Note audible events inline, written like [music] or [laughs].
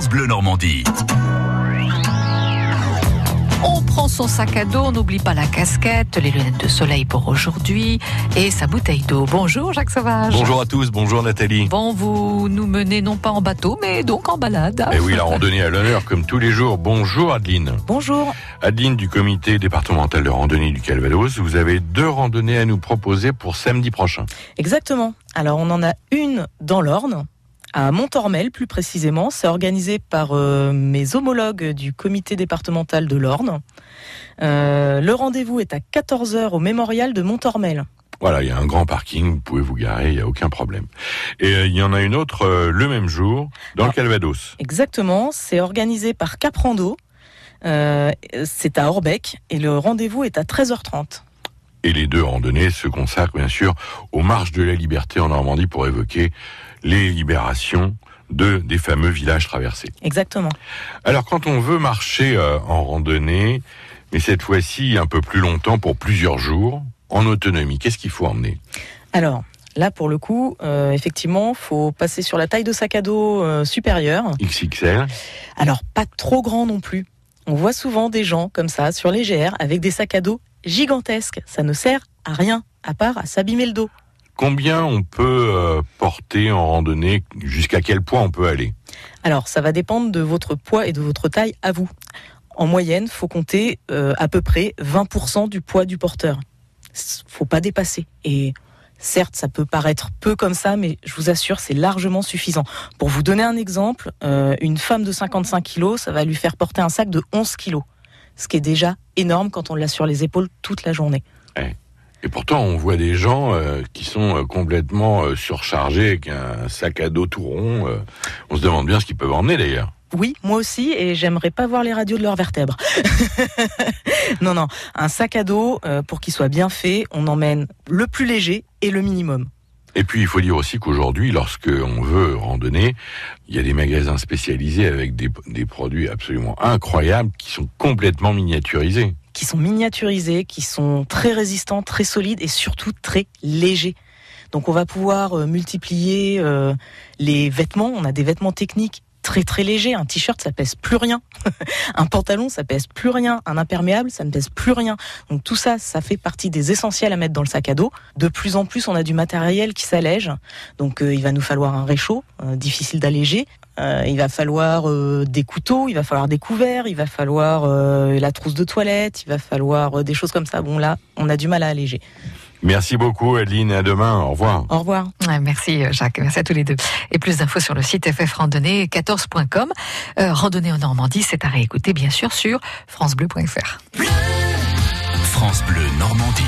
France Bleu Normandie. On prend son sac à dos, on n'oublie pas la casquette, les lunettes de soleil pour aujourd'hui et sa bouteille d'eau. Bonjour Jacques Sauvage. Bonjour à tous, bonjour Nathalie. Bon, vous nous menez non pas en bateau, mais donc en balade. Et Eh oui, la randonnée à l'honneur comme tous les jours. Bonjour Adeline. Bonjour. Adeline du comité départemental de randonnée du Calvados, vous avez deux randonnées à nous proposer pour samedi prochain. Exactement. Alors on en a une dans l'Orne, à Montormel plus précisément. C'est organisé par euh, mes homologues du comité départemental de l'Orne. Euh, le rendez-vous est à 14h au mémorial de Montormel. Voilà, il y a un grand parking, vous pouvez vous garer, il n'y a aucun problème. Et euh, il y en a une autre le même jour dans le Ah. Calvados. Exactement, c'est organisé par Caprando. C'est à Orbec et le rendez-vous est à 13h30. Et les deux randonnées se consacrent bien sûr aux marches de la liberté en Normandie pour évoquer les libérations de des fameux villages traversés. Exactement. Alors quand on veut marcher euh, en randonnée, mais cette fois-ci un peu plus longtemps pour plusieurs jours, en autonomie, qu'est-ce qu'il faut emmener? Alors, là pour le coup, euh, effectivement, faut passer sur la taille de sac à dos euh, supérieure. XXL Alors, pas trop grand non plus. On voit souvent des gens comme ça sur les GR avec des sacs à dos gigantesques. Ça ne sert à rien à part à s'abîmer le dos. Combien on peut euh, porter en randonnée? Jusqu'à quel point on peut aller? Alors, ça va dépendre de votre poids et de votre taille à vous. En moyenne, faut compter euh, à peu près 20% du poids du porteur. Faut pas dépasser. Et certes, ça peut paraître peu comme ça, mais je vous assure, c'est largement suffisant. Pour vous donner un exemple, euh, une femme de 55 kilos, ça va lui faire porter un sac de 11 kilos. Ce qui est déjà énorme quand on l'a sur les épaules toute la journée. Et pourtant, on voit des gens euh, qui sont euh, complètement euh, surchargés avec un sac à dos tout rond. euh. on se demande bien ce qu'ils peuvent emmener d'ailleurs. Oui, moi aussi, et j'aimerais pas voir les radios de leurs vertèbres. [laughs] non, non, un sac à dos, pour qu'il soit bien fait, on emmène le plus léger et le minimum. Et puis, il faut dire aussi qu'aujourd'hui, lorsque on veut randonner, il y a des magasins spécialisés avec des, des produits absolument incroyables qui sont complètement miniaturisés. Qui sont miniaturisés, qui sont très résistants, très solides et surtout très légers. Donc on va pouvoir euh, multiplier euh, les vêtements. On a des vêtements techniques très très légers. Un t-shirt, ça pèse plus rien. [laughs] un pantalon, ça pèse plus rien. Un imperméable, ça ne pèse plus rien. Donc tout ça, ça fait partie des essentiels à mettre dans le sac à dos. De plus en plus, on a du matériel qui s'allège. Donc euh, il va nous falloir un réchaud, euh, difficile d'alléger. Euh, il va falloir des couteaux, il va falloir des couverts, il va falloir la trousse de toilette, il va falloir des choses comme ça. Bon là, on a du mal à alléger. Merci beaucoup, Adeline. À demain. Au revoir. Au revoir. Ouais, merci euh, Jacques, merci à tous les deux. Et plus d'infos sur le site ffrandonnée14.com. Euh, randonnée en Normandie, c'est à réécouter bien sûr sur francebleu.fr. France Bleu Normandie.